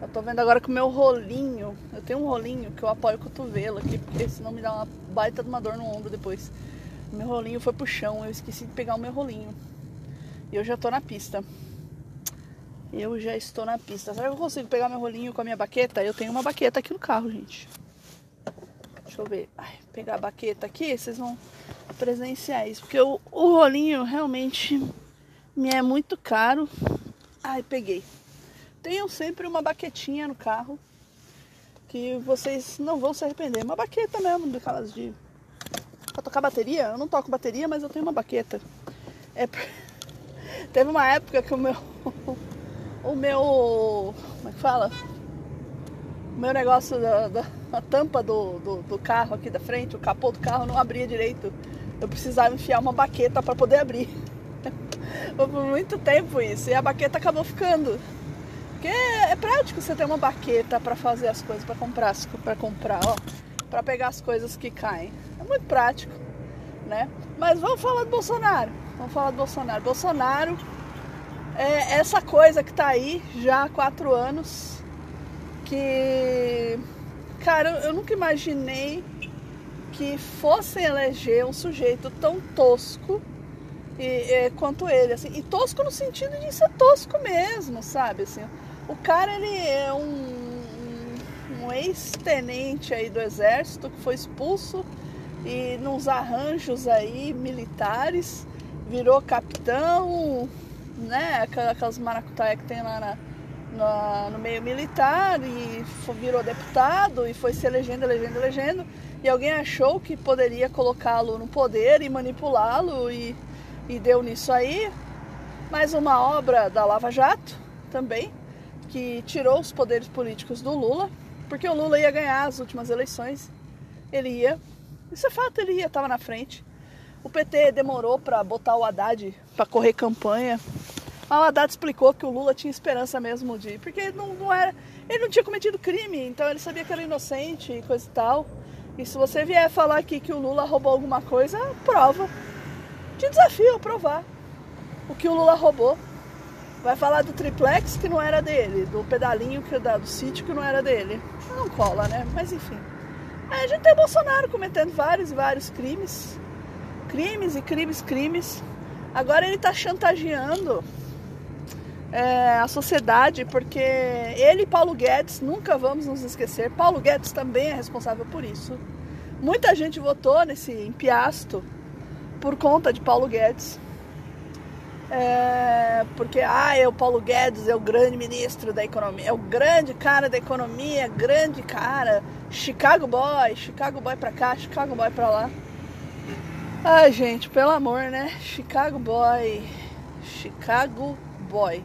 Eu tô vendo agora com o meu rolinho. Eu tenho um rolinho que eu apoio o cotovelo aqui, porque senão me dá uma baita de uma dor no ombro depois. Meu rolinho foi pro chão, eu esqueci de pegar o meu rolinho. E eu já tô na pista. Eu já estou na pista. Será que eu consigo pegar meu rolinho com a minha baqueta? Eu tenho uma baqueta aqui no carro, gente. Deixa eu ver. Ai, pegar a baqueta aqui, vocês vão presenciar isso. Porque o, o rolinho realmente me é muito caro. Ai, peguei. Tenham sempre uma baquetinha no carro. Que vocês não vão se arrepender. Uma baqueta mesmo, daquelas de. Pra tocar bateria. Eu não toco bateria, mas eu tenho uma baqueta. É... Teve uma época que o meu. o meu. Como é que fala? O meu negócio da, da a tampa do, do, do, carro aqui da frente, o capô do carro não abria direito. Eu precisava enfiar uma baqueta para poder abrir. Foi por muito tempo isso. E a baqueta acabou ficando. Porque é prático você ter uma baqueta para fazer as coisas, para comprar, para comprar, ó, para pegar as coisas que caem. É muito prático, né? Mas vamos falar do Bolsonaro. Vamos falar do Bolsonaro. Bolsonaro é essa coisa que tá aí já há quatro anos que Cara, eu nunca imaginei que fossem eleger um sujeito tão tosco e, e, quanto ele, assim, e tosco no sentido de ser tosco mesmo, sabe? Assim, o cara ele é um, um ex-tenente aí do exército que foi expulso e nos arranjos aí militares virou capitão, né? Aquelas maracutaias que tem lá na, no, no meio militar e virou deputado e foi se elegendo, elegendo, elegendo. E alguém achou que poderia colocá-lo no poder e manipulá-lo e, e deu nisso aí. Mais uma obra da Lava Jato também, que tirou os poderes políticos do Lula, porque o Lula ia ganhar as últimas eleições. Ele ia, isso é fato, ele ia, estava na frente. O PT demorou para botar o Haddad para correr campanha a Haddad explicou que o Lula tinha esperança mesmo de. Porque ele não, não era. Ele não tinha cometido crime, então ele sabia que era inocente e coisa e tal. E se você vier falar aqui que o Lula roubou alguma coisa, prova. Te desafio a provar o que o Lula roubou. Vai falar do triplex que não era dele, do pedalinho que da, do sítio que não era dele. Não cola, né? Mas enfim. É, a gente tem Bolsonaro cometendo vários e vários crimes. Crimes e crimes, crimes. Agora ele tá chantageando é, a sociedade, porque ele e Paulo Guedes, nunca vamos nos esquecer, Paulo Guedes também é responsável por isso. Muita gente votou nesse empiasto por conta de Paulo Guedes. É, porque ah, é o Paulo Guedes, é o grande ministro da economia, é o grande cara da economia, grande cara, Chicago Boy, Chicago Boy pra cá, Chicago Boy pra lá. Ai, gente, pelo amor, né? Chicago Boy, Chicago Boy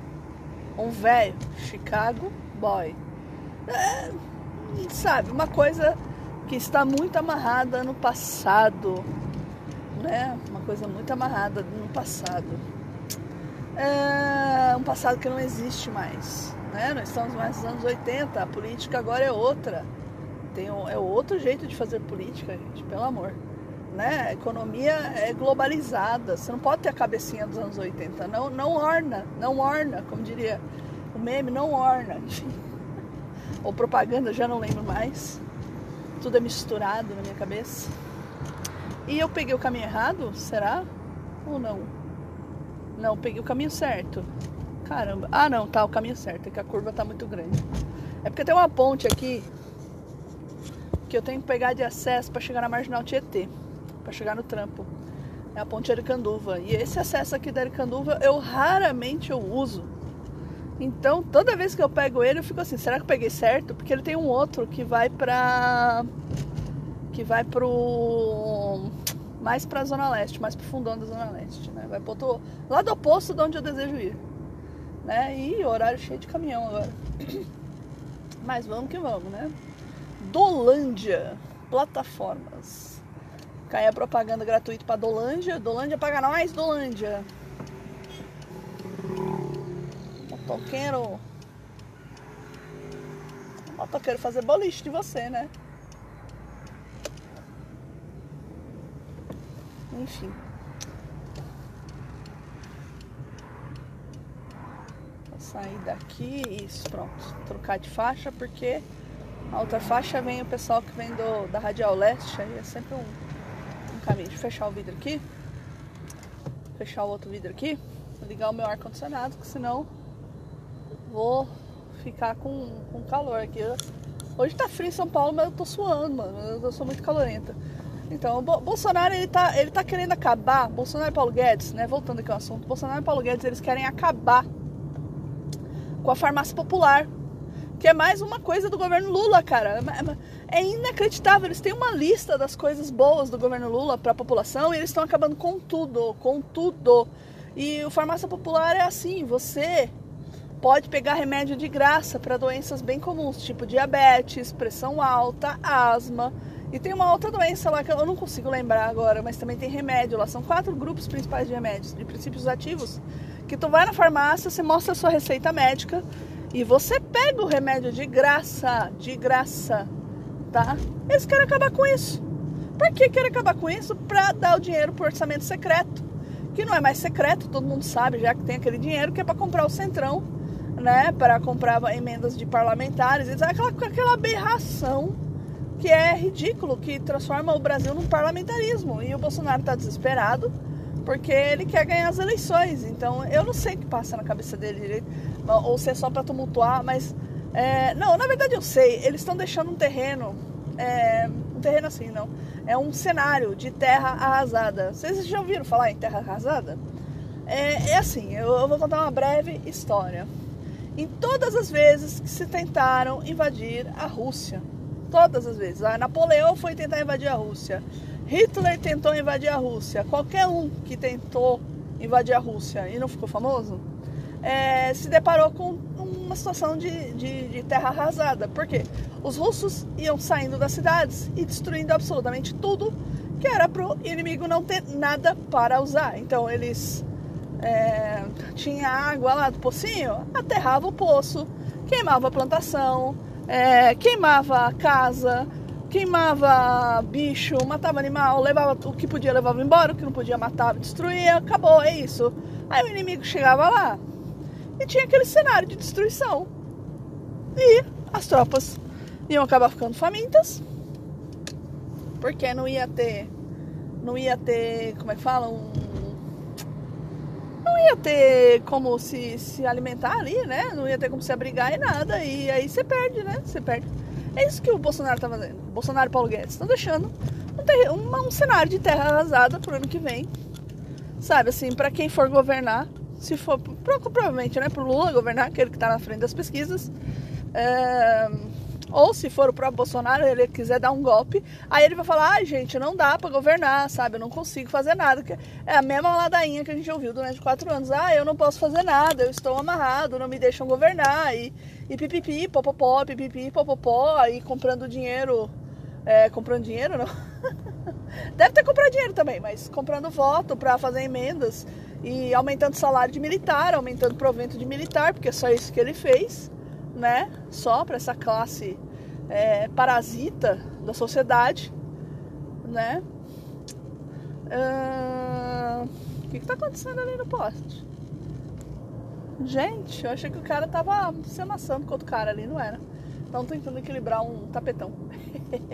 um velho Chicago boy. É, sabe, uma coisa que está muito amarrada no passado, né? Uma coisa muito amarrada no passado. É um passado que não existe mais, né? Nós estamos mais nos anos 80, a política agora é outra. Tem é outro jeito de fazer política, gente, pelo amor né? A economia é globalizada. Você não pode ter a cabecinha dos anos 80. Não, não orna, não orna, como diria o meme, não orna. Ou propaganda, já não lembro mais. Tudo é misturado na minha cabeça. E eu peguei o caminho errado? Será? Ou não? Não, peguei o caminho certo. Caramba. Ah, não, tá o caminho certo. É que a curva tá muito grande. É porque tem uma ponte aqui que eu tenho que pegar de acesso para chegar na Marginal Tietê para chegar no trampo. É a ponte Aricanduva. E esse acesso aqui da Aricanduva eu raramente eu uso. Então, toda vez que eu pego ele, eu fico assim, será que eu peguei certo? Porque ele tem um outro que vai pra que vai pro mais pra Zona Leste, mais pro fundão da Zona Leste, né? Vai pro outro lado oposto de onde eu desejo ir. Né? E horário cheio de caminhão agora. Mas vamos que vamos, né? Dolândia, plataformas. Cai a propaganda gratuita pra Dolândia. Dolândia paga nós, Dolândia. Motoqueiro. Motoqueiro fazer boliche de você, né? Enfim. Sair daqui, isso, pronto. Trocar de faixa, porque a outra faixa vem o pessoal que vem do, da Radial Leste, aí é sempre um, um caminho. Eu fechar o vidro aqui. Fechar o outro vidro aqui. Ligar o meu ar-condicionado, que senão vou ficar com, com calor aqui. Hoje tá frio em São Paulo, mas eu tô suando, mano. Eu sou muito calorenta. Então, Bolsonaro, ele tá, ele tá querendo acabar, Bolsonaro e Paulo Guedes, né, voltando aqui ao assunto, Bolsonaro e Paulo Guedes, eles querem acabar com a farmácia popular, que é mais uma coisa do governo Lula, cara. É, é inacreditável, eles têm uma lista das coisas boas do governo Lula para a população e eles estão acabando com tudo, com tudo. E o farmácia popular é assim, você pode pegar remédio de graça para doenças bem comuns, tipo diabetes, pressão alta, asma, e tem uma outra doença lá que eu não consigo lembrar agora, mas também tem remédio lá. São quatro grupos principais de remédios, de princípios ativos, que tu vai na farmácia, você mostra a sua receita médica e você pega o remédio de graça, de graça, tá? Eles querem acabar com isso. Por que querem acabar com isso? Pra dar o dinheiro pro orçamento secreto. Que não é mais secreto, todo mundo sabe, já que tem aquele dinheiro que é para comprar o centrão, né? Para comprar emendas de parlamentares, aquela, aquela aberração que é ridículo, que transforma o Brasil num parlamentarismo. E o Bolsonaro está desesperado porque ele quer ganhar as eleições. Então eu não sei o que passa na cabeça dele direito, ou se é só para tumultuar, mas. É, não, na verdade eu sei, eles estão deixando um terreno. É, um terreno assim, não. É um cenário de terra arrasada. Vocês já ouviram falar em terra arrasada? É, é assim, eu, eu vou contar uma breve história. Em todas as vezes que se tentaram invadir a Rússia, Todas as vezes. Ah, Napoleão foi tentar invadir a Rússia. Hitler tentou invadir a Rússia. Qualquer um que tentou invadir a Rússia e não ficou famoso, é, se deparou com uma situação de, de, de, terra arrasada. Por quê? Os russos iam saindo das cidades e destruindo absolutamente tudo que era para o inimigo não ter nada para usar. Então eles é, tinha água lá do pocinho, aterrava o poço, queimava a plantação, é, queimava a casa, queimava bicho, matava animal, levava o que podia levava embora, o que não podia matava, destruía, acabou, é isso. Aí o inimigo chegava lá e tinha aquele cenário de destruição. E as tropas iam acabar ficando famintas, porque não ia ter, não ia ter, como é que fala, um não ia ter como se, se alimentar ali, né? Não ia ter como se abrigar e nada. E aí você perde, né? Você perde. É isso que o Bolsonaro tá fazendo. Bolsonaro e Paulo Guedes estão deixando um, um, um, cenário de terra arrasada pro ano que vem. Sabe, assim, para quem for governar, se for, provavelmente, né, pro Lula governar, aquele que tá na frente das pesquisas. É ou se for o próprio Bolsonaro, ele quiser dar um golpe, aí ele vai falar: ai, ah, gente, não dá para governar, sabe? Eu não consigo fazer nada. É a mesma ladainha que a gente ouviu durante quatro anos: ah, eu não posso fazer nada, eu estou amarrado, não me deixam governar. E, e pipipi, popopó, pipipi, popopó, aí comprando dinheiro. É, comprando dinheiro, não? Deve ter comprado dinheiro também, mas comprando voto para fazer emendas e aumentando salário de militar, aumentando provento de militar, porque é só isso que ele fez né? Só para essa classe é, parasita da sociedade, né? Uh, o que, tá acontecendo ali no poste? Gente, eu achei que o cara tava se amassando com outro cara ali, não era. Então tentando equilibrar um tapetão.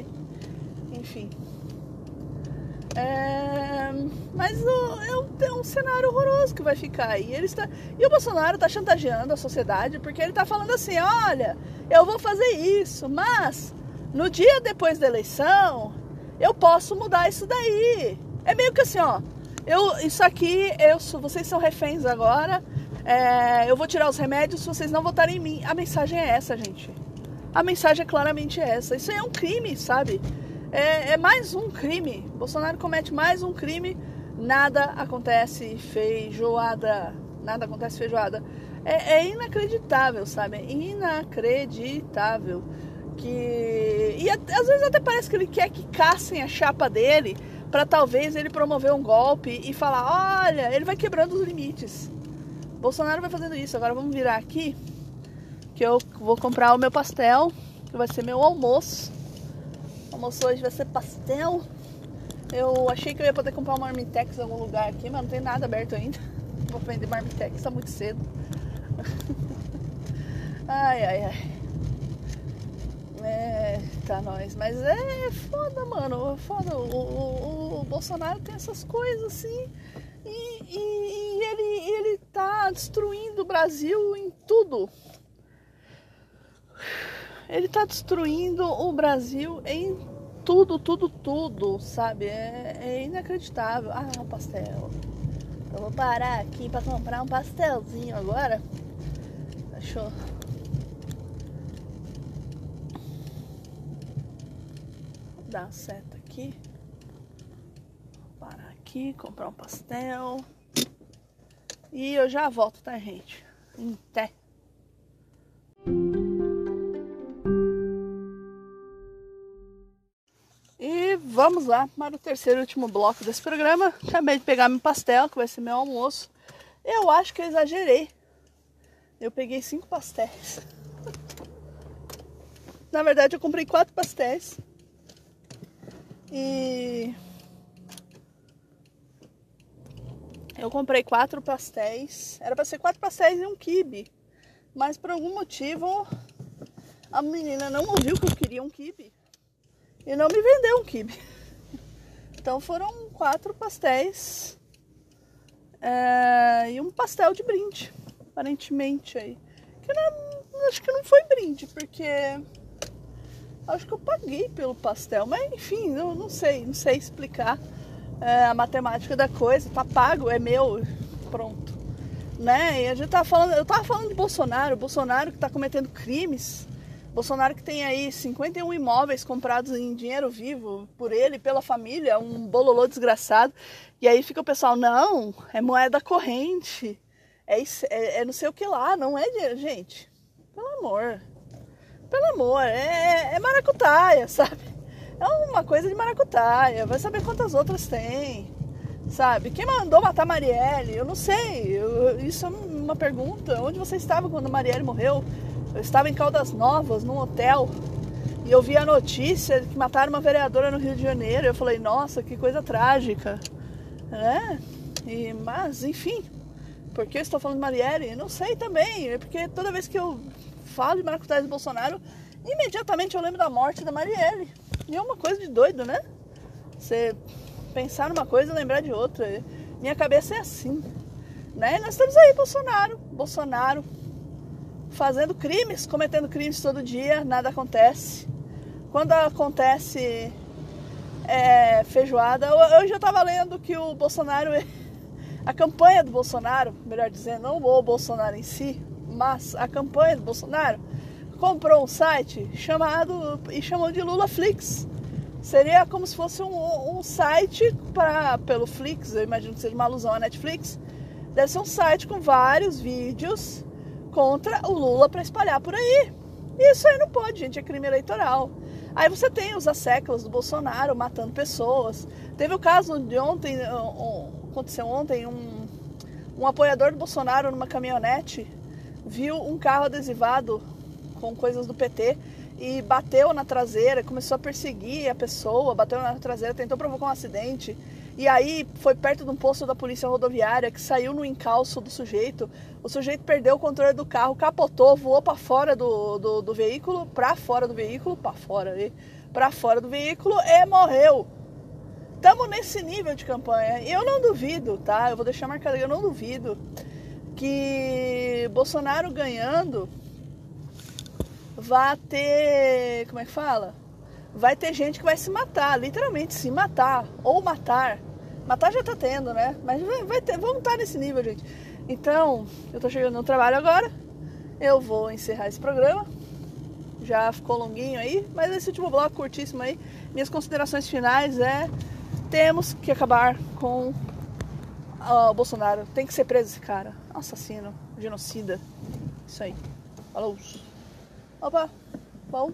Enfim. É, mas é um, um, cenário horroroso que vai ficar aí. Ele está, e o Bolsonaro está chantageando a sociedade porque ele está falando assim: olha, eu vou fazer isso, mas no dia depois da eleição eu posso mudar isso daí. É meio que assim: ó, eu, isso aqui, eu, vocês são reféns agora, é, eu vou tirar os remédios se vocês não votarem em mim. A mensagem é essa, gente. A mensagem é claramente essa. Isso é um crime, sabe? É, é mais um crime. Bolsonaro comete mais um crime. Nada acontece feijoada. Nada acontece feijoada. É, é inacreditável, sabe? É inacreditável. Que. E às vezes até parece que ele quer que caçem a chapa dele para talvez ele promover um golpe e falar: olha, ele vai quebrando os limites. Bolsonaro vai fazendo isso. Agora vamos virar aqui, que eu vou comprar o meu pastel, que vai ser meu almoço. Almoço hoje vai ser pastel. Eu achei que eu ia poder comprar uma Marmitex em algum lugar aqui, mas não tem nada aberto ainda. Vou vender Marmitex, tá muito cedo. ai, ai, ai. É, tá nós. Mas é foda, mano. Foda. O, o, o Bolsonaro tem essas coisas assim. E, e, e, ele, ele tá destruindo o Brasil em tudo. Ele tá destruindo o Brasil em tudo, tudo, tudo, sabe? É, é inacreditável. Ah, um pastel. Eu vou parar aqui para comprar um pastelzinho agora. Eu dar a seta aqui. Vou parar aqui, comprar um pastel. E eu já volto, tá, gente? Até. Vamos lá para o terceiro e último bloco desse programa. Acabei de pegar meu pastel, que vai ser meu almoço. Eu acho que eu exagerei. Eu peguei cinco pastéis. Na verdade, eu comprei quatro pastéis. E eu comprei quatro pastéis. Era para ser quatro pastéis e um quibe. Mas por algum motivo a menina não ouviu que eu queria um quibe e não me vendeu um quibe. Então foram quatro pastéis é, e um pastel de brinde, aparentemente aí. Que não, acho que não foi brinde, porque Acho que eu paguei pelo pastel, mas enfim, eu não sei, não sei explicar é, a matemática da coisa. Tá pago, é meu, pronto. Né? E a gente tá falando, eu tava falando de Bolsonaro, Bolsonaro que tá cometendo crimes. Bolsonaro que tem aí 51 imóveis comprados em dinheiro vivo por ele, pela família, um bololô desgraçado. E aí fica o pessoal, não, é moeda corrente, é, é, é não sei o que lá, não é dinheiro. Gente, pelo amor, pelo amor, é, é maracutaia, sabe? É uma coisa de maracutaia. Vai saber quantas outras tem, sabe? Quem mandou matar Marielle? Eu não sei. Eu, isso é uma pergunta. Onde você estava quando Marielle morreu? Eu estava em Caldas Novas, num hotel, e eu vi a notícia que mataram uma vereadora no Rio de Janeiro. Eu falei, nossa, que coisa trágica, né? E, mas, enfim, por que eu estou falando de Marielle? Não sei também, é porque toda vez que eu falo de maracutaia do Bolsonaro, imediatamente eu lembro da morte da Marielle. E é uma coisa de doido, né? Você pensar numa coisa e lembrar de outra. Minha cabeça é assim. Né? nós estamos aí, Bolsonaro. Bolsonaro fazendo crimes, cometendo crimes todo dia, nada acontece. Quando acontece é, feijoada, eu estava lendo que o Bolsonaro, a campanha do Bolsonaro, melhor dizendo, não o Bolsonaro em si, mas a campanha do Bolsonaro comprou um site chamado e chamou de Lula Flix. Seria como se fosse um, um site para pelo Flix, eu imagino que seja uma alusão à Netflix. Deve ser um site com vários vídeos contra o Lula para espalhar por aí. Isso aí não pode, gente, é crime eleitoral. Aí você tem os asseclas do Bolsonaro matando pessoas. Teve o caso de ontem, aconteceu ontem, um, um apoiador do Bolsonaro numa caminhonete viu um carro adesivado com coisas do PT e bateu na traseira, começou a perseguir a pessoa, bateu na traseira, tentou provocar um acidente. E aí foi perto de um posto da polícia rodoviária que saiu no encalço do sujeito. O sujeito perdeu o controle do carro, capotou, voou para fora do, do, do veículo, para fora do veículo, para fora ali, para fora do veículo e morreu. Estamos nesse nível de campanha. Eu não duvido, tá? Eu vou deixar marcado, eu não duvido que Bolsonaro ganhando vai ter. Como é que fala? Vai ter gente que vai se matar, literalmente se matar, ou matar. Matar já tá tendo, né? Mas vai, ter, vamos estar nesse nível, gente. Então, eu tô chegando no trabalho agora. Eu vou encerrar esse programa. Já ficou longuinho aí, mas esse último bloco curtíssimo aí. Minhas considerações finais é temos que acabar com o Bolsonaro. Tem que ser preso esse cara. Assassino, genocida. Isso aí. Falou. Opa, bom.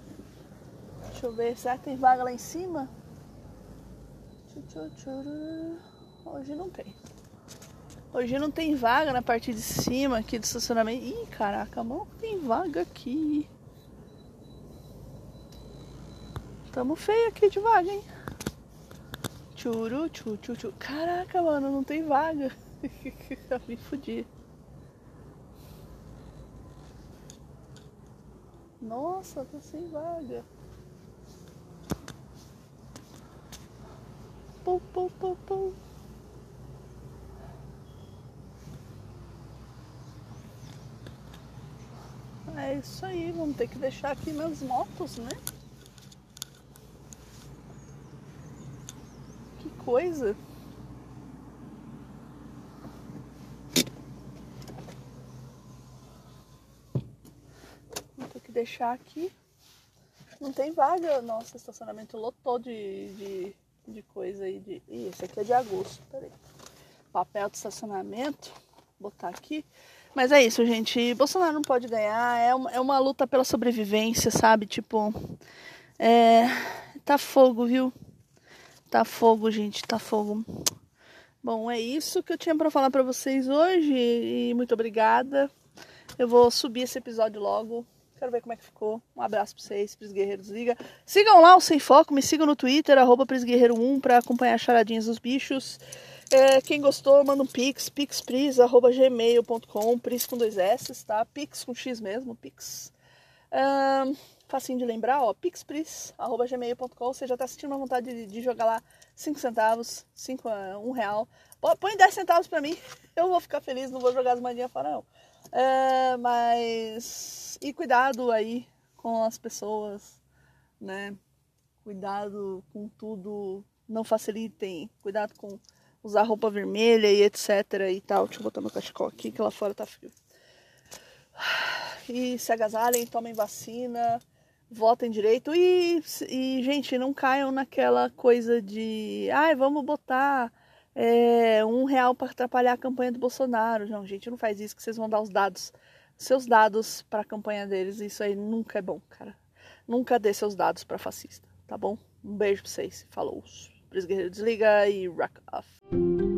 Deixa eu ver, será que tem vaga lá em cima? Hoje não tem. Hoje não tem vaga na parte de cima aqui do estacionamento. Ih, caraca, não tem vaga aqui. Tamo feio aqui de vaga, hein? Churu, chu, chu, chu. Caraca, mano, não tem vaga. Me fudi. Nossa, tô sem vaga. Pum, pum, pum, pum. É isso aí, vamos ter que deixar aqui nas motos, né? Que coisa. Vou ter que deixar aqui. Não tem vaga. Nossa, estacionamento lotou de, de, de coisa aí. De... Ih, esse aqui é de agosto. Peraí. Papel de estacionamento. Botar aqui. Mas é isso, gente. Bolsonaro não pode ganhar. É uma, é uma luta pela sobrevivência, sabe? Tipo, é, tá fogo, viu? Tá fogo, gente. Tá fogo. Bom, é isso que eu tinha para falar para vocês hoje. E muito obrigada. Eu vou subir esse episódio logo. Quero ver como é que ficou. Um abraço pra vocês, Pris Guerreiros Liga. Sigam lá o Sem Foco, me sigam no Twitter, arroba Prisguerreiro1 pra acompanhar charadinhas dos bichos. É, quem gostou, manda um pix, pixpris.gmail.com, pris com dois S, tá? Pix com X mesmo, pix. Um, facinho de lembrar, ó, pixpris.gmail.com, você já tá sentindo uma vontade de, de jogar lá 5 centavos, 5 a 1 real. Põe 10 centavos pra mim, eu vou ficar feliz, não vou jogar as moedinhas fora não. É, mas... E cuidado aí com as pessoas, né? Cuidado com tudo, não facilitem, cuidado com usar roupa vermelha e etc e tal. Deixa eu botar meu cachecol aqui que lá fora tá frio. E se agasalhem, tomem vacina, votem direito e, e gente, não caiam naquela coisa de ai, vamos botar é, um real para atrapalhar a campanha do Bolsonaro. Não, gente, não faz isso que vocês vão dar os dados, seus dados para a campanha deles. Isso aí nunca é bom, cara. Nunca dê seus dados para fascista, tá bom? Um beijo pra vocês. Falou. Pris Guerreiro desliga e rock off.